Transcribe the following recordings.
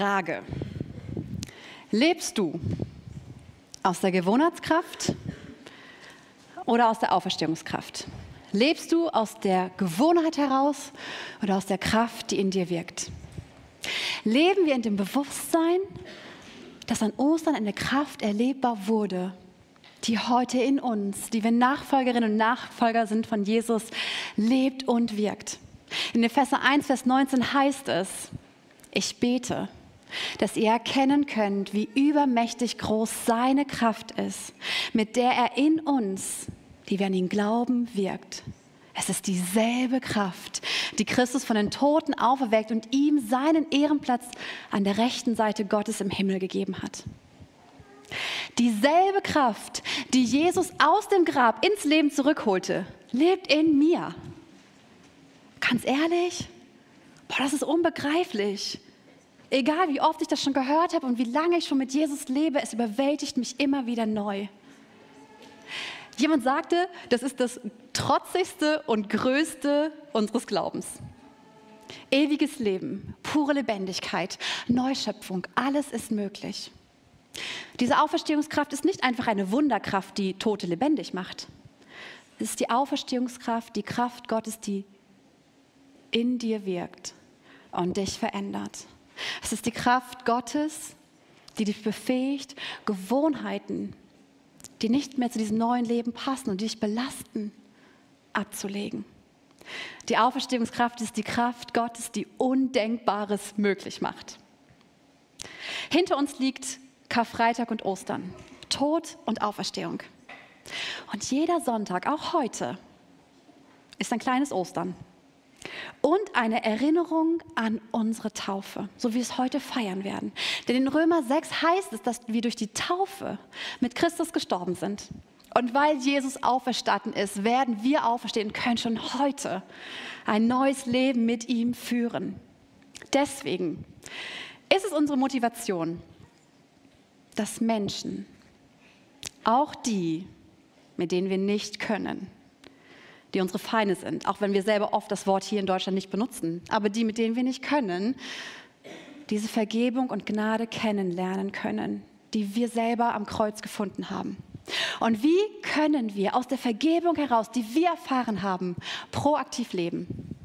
Frage. Lebst du aus der Gewohnheitskraft oder aus der Auferstehungskraft? Lebst du aus der Gewohnheit heraus oder aus der Kraft, die in dir wirkt? Leben wir in dem Bewusstsein, dass an Ostern eine Kraft erlebbar wurde, die heute in uns, die wir Nachfolgerinnen und Nachfolger sind von Jesus, lebt und wirkt. In Epheser 1, Vers 19 heißt es, ich bete, dass ihr erkennen könnt, wie übermächtig groß seine Kraft ist, mit der er in uns, die wir an ihn glauben, wirkt. Es ist dieselbe Kraft, die Christus von den Toten auferweckt und ihm seinen Ehrenplatz an der rechten Seite Gottes im Himmel gegeben hat. Dieselbe Kraft, die Jesus aus dem Grab ins Leben zurückholte, lebt in mir. Ganz ehrlich, boah, das ist unbegreiflich. Egal wie oft ich das schon gehört habe und wie lange ich schon mit Jesus lebe, es überwältigt mich immer wieder neu. Jemand sagte, das ist das trotzigste und größte unseres Glaubens. Ewiges Leben, pure Lebendigkeit, Neuschöpfung, alles ist möglich. Diese Auferstehungskraft ist nicht einfach eine Wunderkraft, die Tote lebendig macht. Es ist die Auferstehungskraft, die Kraft Gottes, die in dir wirkt und dich verändert. Es ist die Kraft Gottes, die dich befähigt, Gewohnheiten, die nicht mehr zu diesem neuen Leben passen und die dich belasten, abzulegen. Die Auferstehungskraft ist die Kraft Gottes, die Undenkbares möglich macht. Hinter uns liegt Karfreitag und Ostern, Tod und Auferstehung. Und jeder Sonntag, auch heute, ist ein kleines Ostern und eine Erinnerung an unsere Taufe, so wie wir es heute feiern werden. Denn in Römer 6 heißt es, dass wir durch die Taufe mit Christus gestorben sind. Und weil Jesus auferstanden ist, werden wir auferstehen und können schon heute ein neues Leben mit ihm führen. Deswegen ist es unsere Motivation, dass Menschen, auch die, mit denen wir nicht können, die unsere Feinde sind, auch wenn wir selber oft das Wort hier in Deutschland nicht benutzen, aber die, mit denen wir nicht können, diese Vergebung und Gnade kennenlernen können, die wir selber am Kreuz gefunden haben. Und wie können wir aus der Vergebung heraus, die wir erfahren haben, proaktiv leben?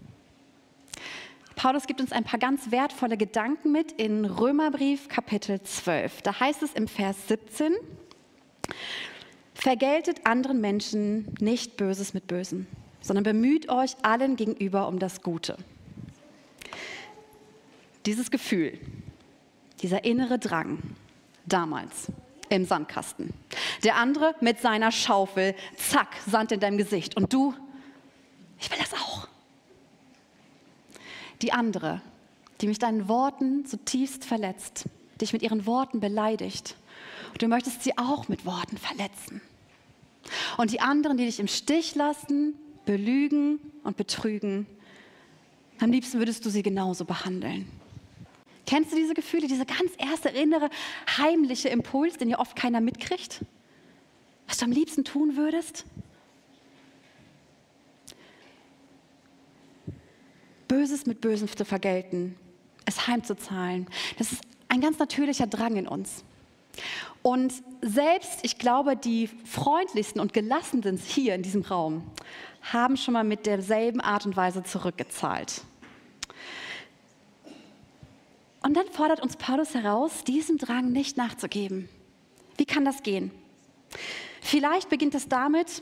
Paulus gibt uns ein paar ganz wertvolle Gedanken mit in Römerbrief Kapitel 12. Da heißt es im Vers 17, Vergeltet anderen Menschen nicht Böses mit Bösem, sondern bemüht euch allen gegenüber um das Gute. Dieses Gefühl, dieser innere Drang damals im Sandkasten. Der andere mit seiner Schaufel, zack, Sand in deinem Gesicht. Und du, ich will das auch. Die andere, die mich deinen Worten zutiefst verletzt, dich mit ihren Worten beleidigt und du möchtest sie auch mit Worten verletzen. Und die anderen, die dich im Stich lassen, belügen und betrügen, am liebsten würdest du sie genauso behandeln. Kennst du diese Gefühle, diese ganz erste innere, heimliche Impuls, den ja oft keiner mitkriegt? Was du am liebsten tun würdest? Böses mit Bösem zu vergelten, es heimzuzahlen, das ist ein ganz natürlicher Drang in uns. Und selbst, ich glaube, die freundlichsten und gelassensten hier in diesem Raum haben schon mal mit derselben Art und Weise zurückgezahlt. Und dann fordert uns Paulus heraus, diesem Drang nicht nachzugeben. Wie kann das gehen? Vielleicht beginnt es damit,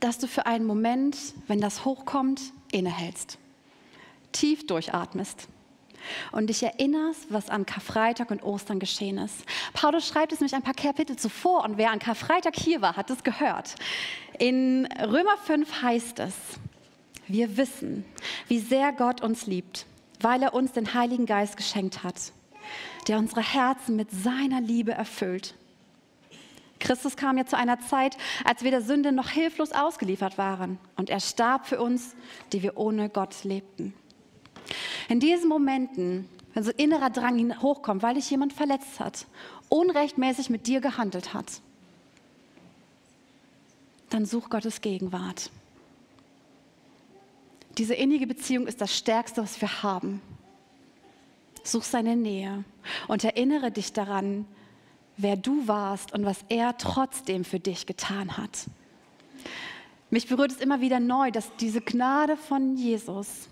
dass du für einen Moment, wenn das hochkommt, innehältst, tief durchatmest und dich erinnerst, was an Karfreitag und Ostern geschehen ist. Paulus schreibt es nämlich ein paar Kapitel zuvor und wer an Karfreitag hier war, hat es gehört. In Römer 5 heißt es, wir wissen, wie sehr Gott uns liebt, weil er uns den Heiligen Geist geschenkt hat, der unsere Herzen mit seiner Liebe erfüllt. Christus kam ja zu einer Zeit, als wir der Sünde noch hilflos ausgeliefert waren. Und er starb für uns, die wir ohne Gott lebten. In diesen Momenten, wenn so innerer Drang hochkommt, weil dich jemand verletzt hat, unrechtmäßig mit dir gehandelt hat, dann such Gottes Gegenwart. Diese innige Beziehung ist das Stärkste, was wir haben. such seine Nähe und erinnere dich daran, wer du warst und was er trotzdem für dich getan hat. Mich berührt es immer wieder neu, dass diese Gnade von Jesus,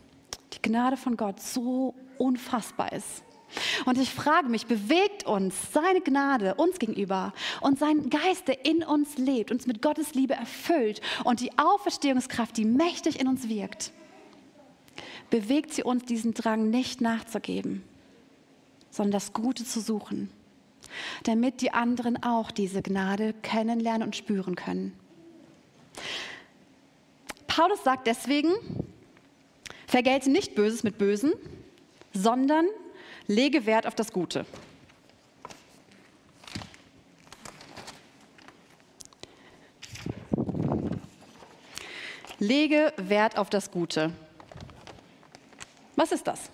die Gnade von Gott so unfassbar ist. Und ich frage mich, bewegt uns seine Gnade uns gegenüber und sein Geist, der in uns lebt, uns mit Gottes Liebe erfüllt und die Auferstehungskraft, die mächtig in uns wirkt, bewegt sie uns diesen Drang nicht nachzugeben, sondern das Gute zu suchen, damit die anderen auch diese Gnade kennenlernen und spüren können. Paulus sagt deswegen, vergelte nicht Böses mit Bösen, sondern Lege Wert auf das Gute. Lege Wert auf das Gute. Was ist das?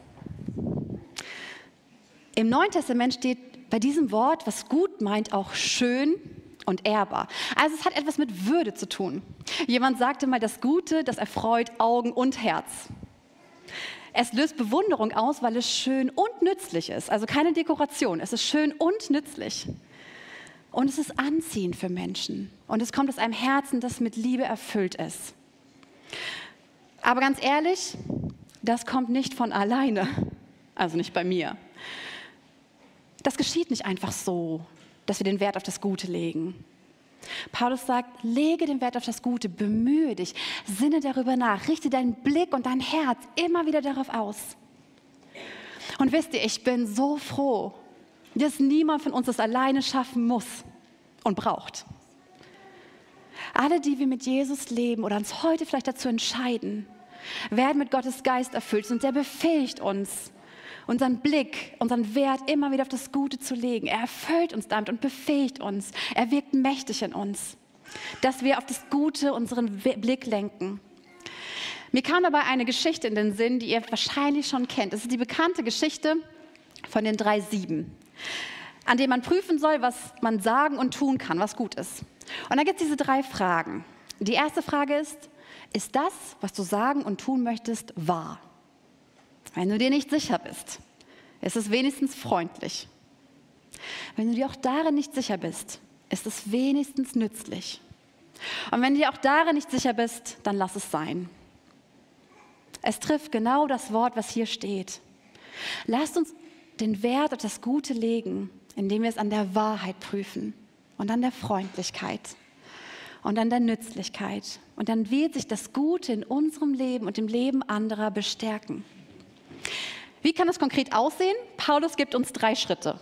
Im Neuen Testament steht bei diesem Wort, was gut meint, auch schön und ehrbar. Also es hat etwas mit Würde zu tun. Jemand sagte mal, das Gute, das erfreut Augen und Herz. Es löst Bewunderung aus, weil es schön und nützlich ist. Also keine Dekoration. Es ist schön und nützlich. Und es ist anziehend für Menschen. Und es kommt aus einem Herzen, das mit Liebe erfüllt ist. Aber ganz ehrlich, das kommt nicht von alleine. Also nicht bei mir. Das geschieht nicht einfach so, dass wir den Wert auf das Gute legen. Paulus sagt, lege den Wert auf das Gute, bemühe dich, sinne darüber nach, richte deinen Blick und dein Herz immer wieder darauf aus. Und wisst ihr, ich bin so froh, dass niemand von uns das alleine schaffen muss und braucht. Alle, die wir mit Jesus leben oder uns heute vielleicht dazu entscheiden, werden mit Gottes Geist erfüllt und der befähigt uns, unseren Blick, unseren Wert immer wieder auf das Gute zu legen. Er erfüllt uns damit und befähigt uns. Er wirkt mächtig in uns, dass wir auf das Gute unseren Blick lenken. Mir kam dabei eine Geschichte in den Sinn, die ihr wahrscheinlich schon kennt. Es ist die bekannte Geschichte von den drei Sieben, an dem man prüfen soll, was man sagen und tun kann, was gut ist. Und da gibt es diese drei Fragen. Die erste Frage ist, ist das, was du sagen und tun möchtest, wahr? Wenn du dir nicht sicher bist, ist es wenigstens freundlich. Wenn du dir auch darin nicht sicher bist, ist es wenigstens nützlich. Und wenn du dir auch darin nicht sicher bist, dann lass es sein. Es trifft genau das Wort, was hier steht. Lasst uns den Wert auf das Gute legen, indem wir es an der Wahrheit prüfen und an der Freundlichkeit und an der Nützlichkeit. Und dann wird sich das Gute in unserem Leben und im Leben anderer bestärken. Wie kann das konkret aussehen? Paulus gibt uns drei Schritte.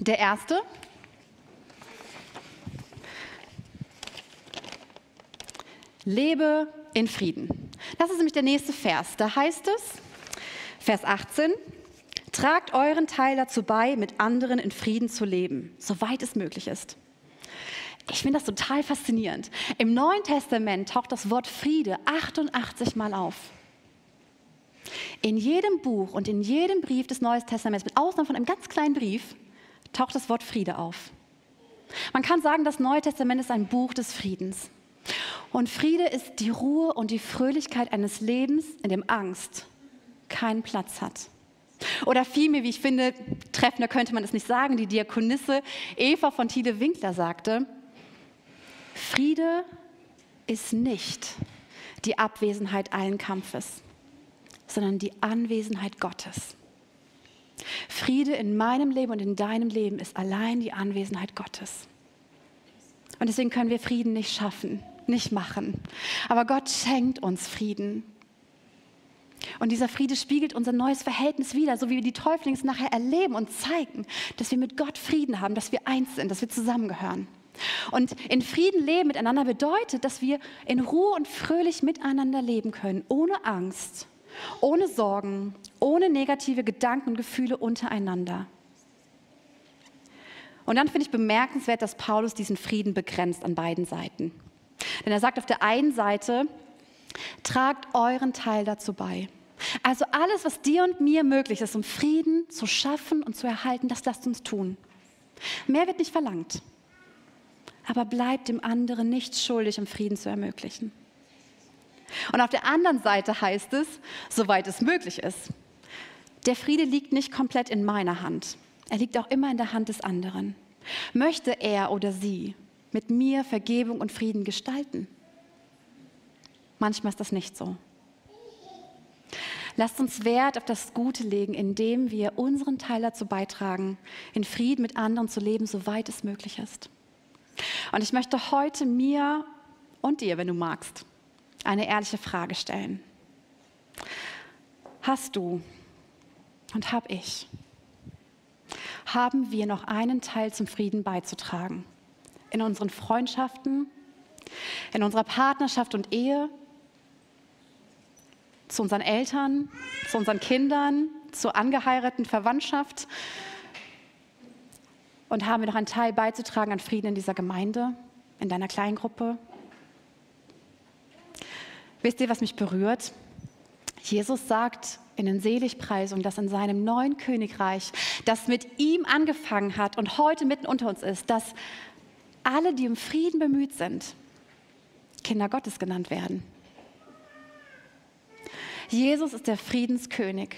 Der erste, lebe in Frieden. Das ist nämlich der nächste Vers. Da heißt es, Vers 18, tragt euren Teil dazu bei, mit anderen in Frieden zu leben, soweit es möglich ist. Ich finde das total faszinierend. Im Neuen Testament taucht das Wort Friede 88 Mal auf. In jedem Buch und in jedem Brief des Neuen Testaments, mit Ausnahme von einem ganz kleinen Brief, taucht das Wort Friede auf. Man kann sagen, das Neue Testament ist ein Buch des Friedens. Und Friede ist die Ruhe und die Fröhlichkeit eines Lebens, in dem Angst keinen Platz hat. Oder vielmehr, wie ich finde, treffender könnte man es nicht sagen, die Diakonisse Eva von Thiele Winkler sagte, Friede ist nicht die Abwesenheit allen Kampfes sondern die Anwesenheit Gottes. Friede in meinem Leben und in deinem Leben ist allein die Anwesenheit Gottes. Und deswegen können wir Frieden nicht schaffen, nicht machen. Aber Gott schenkt uns Frieden. Und dieser Friede spiegelt unser neues Verhältnis wider, so wie wir die Täuflings nachher erleben und zeigen, dass wir mit Gott Frieden haben, dass wir eins sind, dass wir zusammengehören. Und in Frieden leben miteinander bedeutet, dass wir in Ruhe und fröhlich miteinander leben können, ohne Angst ohne Sorgen, ohne negative Gedanken und Gefühle untereinander. Und dann finde ich bemerkenswert, dass Paulus diesen Frieden begrenzt an beiden Seiten. Denn er sagt auf der einen Seite, tragt euren Teil dazu bei. Also alles, was dir und mir möglich ist, um Frieden zu schaffen und zu erhalten, das lasst uns tun. Mehr wird nicht verlangt. Aber bleibt dem anderen nicht schuldig, um Frieden zu ermöglichen. Und auf der anderen Seite heißt es, soweit es möglich ist. Der Friede liegt nicht komplett in meiner Hand. Er liegt auch immer in der Hand des anderen. Möchte er oder sie mit mir Vergebung und Frieden gestalten? Manchmal ist das nicht so. Lasst uns Wert auf das Gute legen, indem wir unseren Teil dazu beitragen, in Frieden mit anderen zu leben, soweit es möglich ist. Und ich möchte heute mir und dir, wenn du magst, eine ehrliche Frage stellen. Hast du und habe ich, haben wir noch einen Teil zum Frieden beizutragen? In unseren Freundschaften, in unserer Partnerschaft und Ehe, zu unseren Eltern, zu unseren Kindern, zur angeheirateten Verwandtschaft? Und haben wir noch einen Teil beizutragen an Frieden in dieser Gemeinde, in deiner Kleingruppe? Wisst ihr, was mich berührt? Jesus sagt in den Seligpreisungen, dass in seinem neuen Königreich, das mit ihm angefangen hat und heute mitten unter uns ist, dass alle, die um Frieden bemüht sind, Kinder Gottes genannt werden. Jesus ist der Friedenskönig.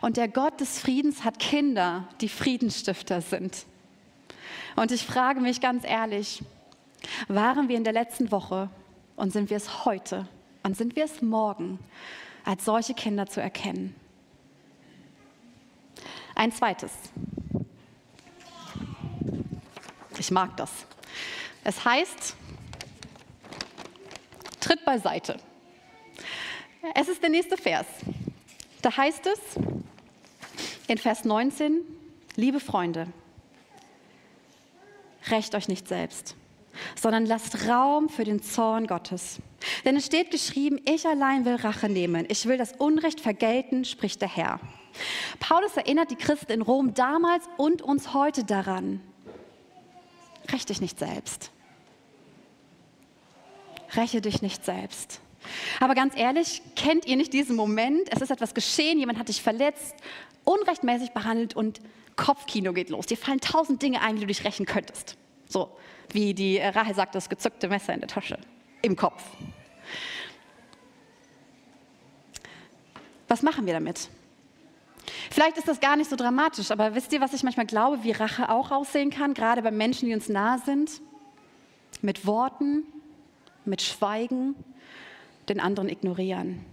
Und der Gott des Friedens hat Kinder, die Friedensstifter sind. Und ich frage mich ganz ehrlich, waren wir in der letzten Woche und sind wir es heute und sind wir es morgen, als solche Kinder zu erkennen? Ein zweites. Ich mag das. Es heißt, tritt beiseite. Es ist der nächste Vers. Da heißt es in Vers 19, liebe Freunde, rächt euch nicht selbst, sondern lasst Raum für den Zorn Gottes. Denn es steht geschrieben, ich allein will Rache nehmen, ich will das Unrecht vergelten, spricht der Herr. Paulus erinnert die Christen in Rom damals und uns heute daran, rächt dich nicht selbst. Räche dich nicht selbst. Aber ganz ehrlich, kennt ihr nicht diesen Moment? Es ist etwas geschehen, jemand hat dich verletzt, unrechtmäßig behandelt und Kopfkino geht los. Dir fallen tausend Dinge ein, wie du dich rächen könntest. So, wie die Rahel sagt, das gezückte Messer in der Tasche, im Kopf. Was machen wir damit? Vielleicht ist das gar nicht so dramatisch, aber wisst ihr, was ich manchmal glaube, wie Rache auch aussehen kann, gerade bei Menschen, die uns nahe sind? Mit Worten, mit Schweigen, den anderen ignorieren.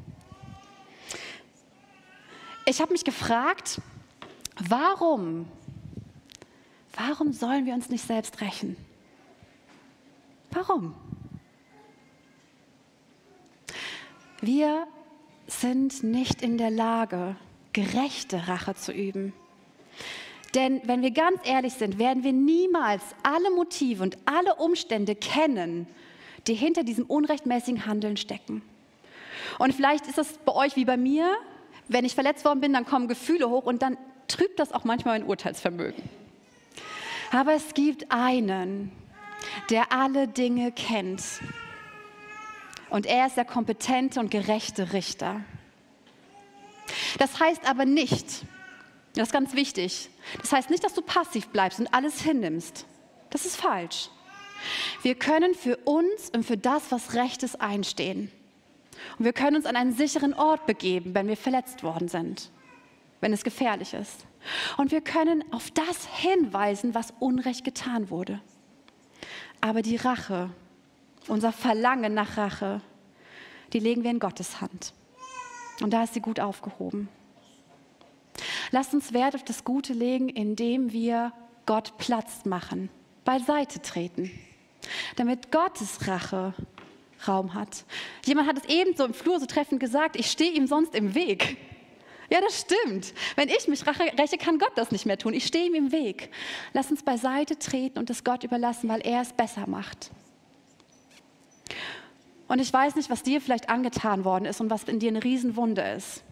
Ich habe mich gefragt, warum, warum sollen wir uns nicht selbst rächen? Warum? Wir sind nicht in der Lage, gerechte Rache zu üben. Denn wenn wir ganz ehrlich sind, werden wir niemals alle Motive und alle Umstände kennen, die hinter diesem unrechtmäßigen Handeln stecken. Und vielleicht ist es bei euch wie bei mir, wenn ich verletzt worden bin, dann kommen Gefühle hoch und dann trübt das auch manchmal mein Urteilsvermögen. Aber es gibt einen, der alle Dinge kennt. Und er ist der kompetente und gerechte Richter. Das heißt aber nicht, das ist ganz wichtig, das heißt nicht, dass du passiv bleibst und alles hinnimmst. Das ist falsch. Wir können für uns und für das, was recht ist, einstehen. Und wir können uns an einen sicheren Ort begeben, wenn wir verletzt worden sind, wenn es gefährlich ist. Und wir können auf das hinweisen, was Unrecht getan wurde. Aber die Rache, unser Verlangen nach Rache, die legen wir in Gottes Hand. Und da ist sie gut aufgehoben. Lasst uns Wert auf das Gute legen, indem wir Gott Platz machen, beiseite treten damit Gottes Rache Raum hat. Jemand hat es eben so im Flur so treffend gesagt, ich stehe ihm sonst im Weg. Ja, das stimmt. Wenn ich mich räche, kann Gott das nicht mehr tun. Ich stehe ihm im Weg. Lass uns beiseite treten und es Gott überlassen, weil er es besser macht. Und ich weiß nicht, was dir vielleicht angetan worden ist und was in dir eine Riesenwunde ist.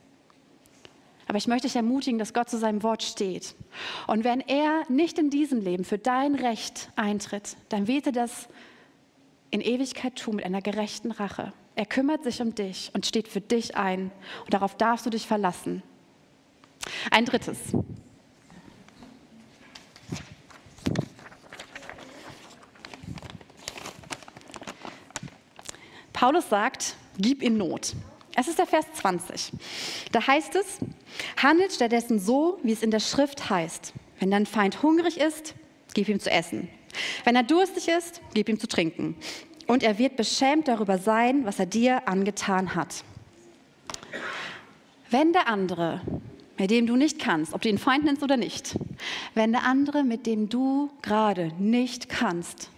Aber ich möchte dich ermutigen, dass Gott zu seinem Wort steht. Und wenn er nicht in diesem Leben für dein Recht eintritt, dann wird er das in Ewigkeit tun mit einer gerechten Rache. Er kümmert sich um dich und steht für dich ein. Und darauf darfst du dich verlassen. Ein drittes. Paulus sagt, gib in Not. Es ist der Vers 20. Da heißt es, Handelt stattdessen so, wie es in der Schrift heißt. Wenn dein Feind hungrig ist, gib ihm zu essen. Wenn er durstig ist, gib ihm zu trinken. Und er wird beschämt darüber sein, was er dir angetan hat. Wenn der andere, mit dem du nicht kannst, ob du ihn Feind nennst oder nicht, wenn der andere, mit dem du gerade nicht kannst,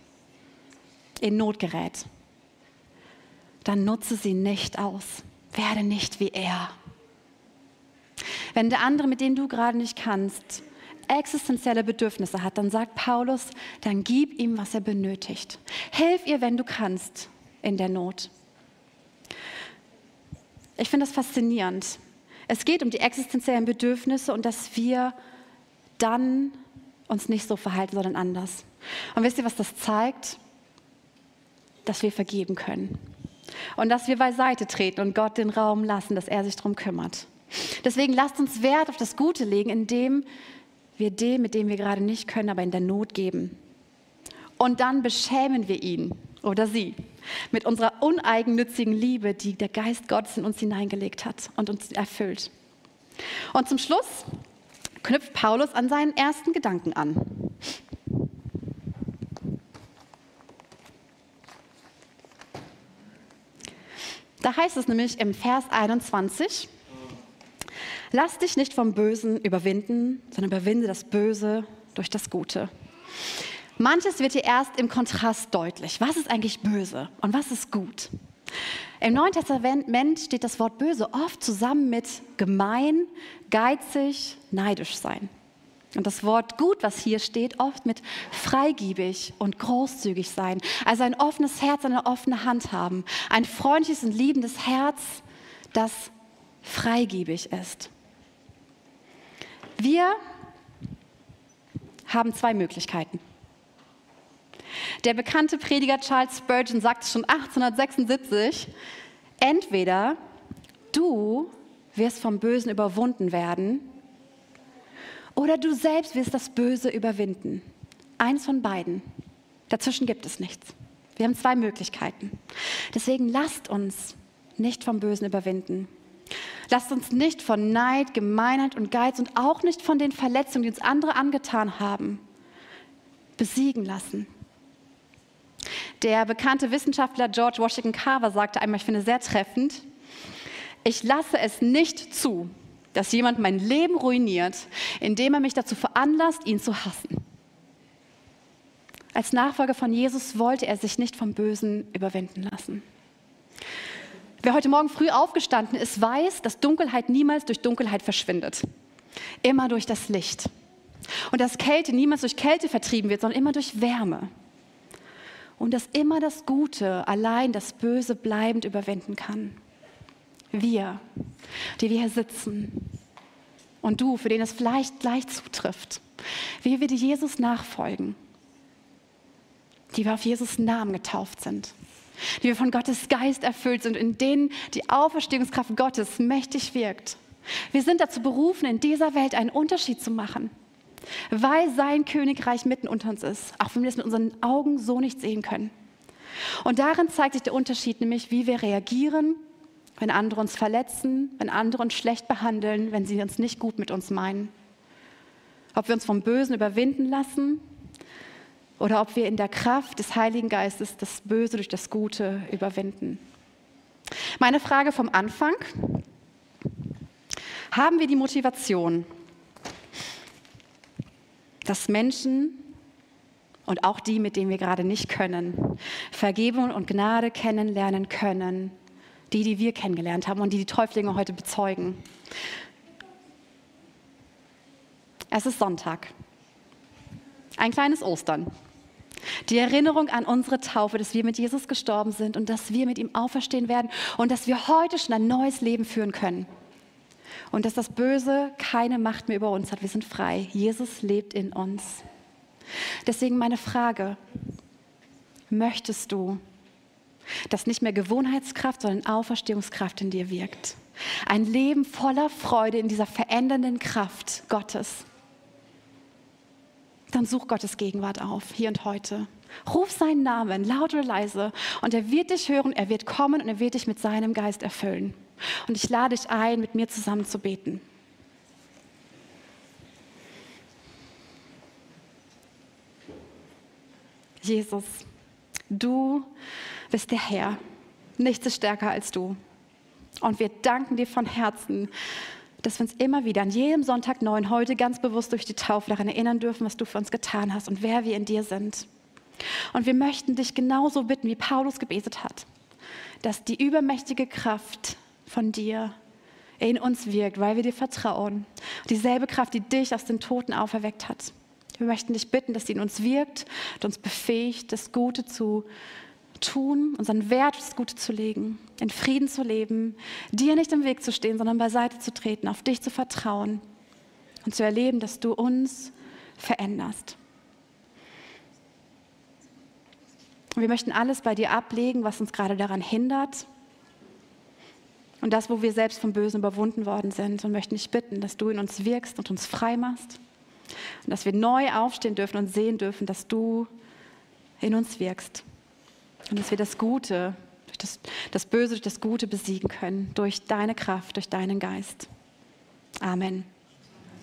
in Not gerät, dann nutze sie nicht aus. Werde nicht wie er. Wenn der andere, mit dem du gerade nicht kannst, existenzielle Bedürfnisse hat, dann sagt Paulus, dann gib ihm, was er benötigt. Hilf ihr, wenn du kannst, in der Not. Ich finde das faszinierend. Es geht um die existenziellen Bedürfnisse und dass wir dann uns nicht so verhalten, sondern anders. Und wisst ihr, was das zeigt? Dass wir vergeben können. Und dass wir beiseite treten und Gott den Raum lassen, dass er sich darum kümmert. Deswegen lasst uns Wert auf das Gute legen, indem wir dem, mit dem wir gerade nicht können, aber in der Not geben. Und dann beschämen wir ihn oder sie mit unserer uneigennützigen Liebe, die der Geist Gottes in uns hineingelegt hat und uns erfüllt. Und zum Schluss knüpft Paulus an seinen ersten Gedanken an. Da heißt es nämlich im Vers 21, Lass dich nicht vom Bösen überwinden, sondern überwinde das Böse durch das Gute. Manches wird hier erst im Kontrast deutlich. Was ist eigentlich böse und was ist gut? Im Neuen Testament steht das Wort böse oft zusammen mit gemein, geizig, neidisch sein. Und das Wort gut, was hier steht, oft mit freigiebig und großzügig sein. Also ein offenes Herz, eine offene Hand haben. Ein freundliches und liebendes Herz, das freigiebig ist. Wir haben zwei Möglichkeiten. Der bekannte Prediger Charles Spurgeon sagte schon 1876, entweder du wirst vom Bösen überwunden werden oder du selbst wirst das Böse überwinden. Eins von beiden. Dazwischen gibt es nichts. Wir haben zwei Möglichkeiten. Deswegen lasst uns nicht vom Bösen überwinden. Lasst uns nicht von Neid, Gemeinheit und Geiz und auch nicht von den Verletzungen, die uns andere angetan haben, besiegen lassen. Der bekannte Wissenschaftler George Washington Carver sagte einmal, ich finde sehr treffend, ich lasse es nicht zu, dass jemand mein Leben ruiniert, indem er mich dazu veranlasst, ihn zu hassen. Als Nachfolger von Jesus wollte er sich nicht vom Bösen überwinden lassen. Wer heute Morgen früh aufgestanden ist, weiß, dass Dunkelheit niemals durch Dunkelheit verschwindet. Immer durch das Licht. Und dass Kälte niemals durch Kälte vertrieben wird, sondern immer durch Wärme. Und dass immer das Gute allein das Böse bleibend überwinden kann. Wir, die wir hier sitzen. Und du, für den es vielleicht gleich zutrifft. Wie wir die Jesus nachfolgen. Die wir auf Jesus Namen getauft sind die wir von Gottes Geist erfüllt sind, in denen die Auferstehungskraft Gottes mächtig wirkt. Wir sind dazu berufen, in dieser Welt einen Unterschied zu machen, weil sein Königreich mitten unter uns ist, auch wenn wir es mit unseren Augen so nicht sehen können. Und darin zeigt sich der Unterschied, nämlich wie wir reagieren, wenn andere uns verletzen, wenn andere uns schlecht behandeln, wenn sie uns nicht gut mit uns meinen. Ob wir uns vom Bösen überwinden lassen oder ob wir in der Kraft des Heiligen Geistes das Böse durch das Gute überwinden. Meine Frage vom Anfang. Haben wir die Motivation, dass Menschen und auch die, mit denen wir gerade nicht können, Vergebung und Gnade kennenlernen können, die, die wir kennengelernt haben und die die Täuflinge heute bezeugen? Es ist Sonntag. Ein kleines Ostern. Die Erinnerung an unsere Taufe, dass wir mit Jesus gestorben sind und dass wir mit ihm auferstehen werden und dass wir heute schon ein neues Leben führen können. Und dass das Böse keine Macht mehr über uns hat. Wir sind frei. Jesus lebt in uns. Deswegen meine Frage, möchtest du, dass nicht mehr Gewohnheitskraft, sondern Auferstehungskraft in dir wirkt? Ein Leben voller Freude in dieser verändernden Kraft Gottes dann such Gottes Gegenwart auf, hier und heute. Ruf seinen Namen, laut oder leise, und er wird dich hören, er wird kommen und er wird dich mit seinem Geist erfüllen. Und ich lade dich ein, mit mir zusammen zu beten. Jesus, du bist der Herr. Nichts ist stärker als du. Und wir danken dir von Herzen, dass wir uns immer wieder an jedem Sonntag neu heute ganz bewusst durch die Taufe daran erinnern dürfen, was du für uns getan hast und wer wir in dir sind. Und wir möchten dich genauso bitten, wie Paulus gebetet hat, dass die übermächtige Kraft von dir in uns wirkt, weil wir dir vertrauen. Dieselbe Kraft, die dich aus den Toten auferweckt hat. Wir möchten dich bitten, dass sie in uns wirkt und uns befähigt, das Gute zu tun, unseren Wert das Gute zu legen, in Frieden zu leben, dir nicht im Weg zu stehen, sondern beiseite zu treten, auf dich zu vertrauen und zu erleben, dass du uns veränderst. Wir möchten alles bei dir ablegen, was uns gerade daran hindert. Und das, wo wir selbst vom Bösen überwunden worden sind. Und möchten dich bitten, dass du in uns wirkst und uns frei machst. Und dass wir neu aufstehen dürfen und sehen dürfen, dass du in uns wirkst. Und dass wir das Gute, durch das, das Böse durch das Gute besiegen können, durch deine Kraft, durch deinen Geist. Amen.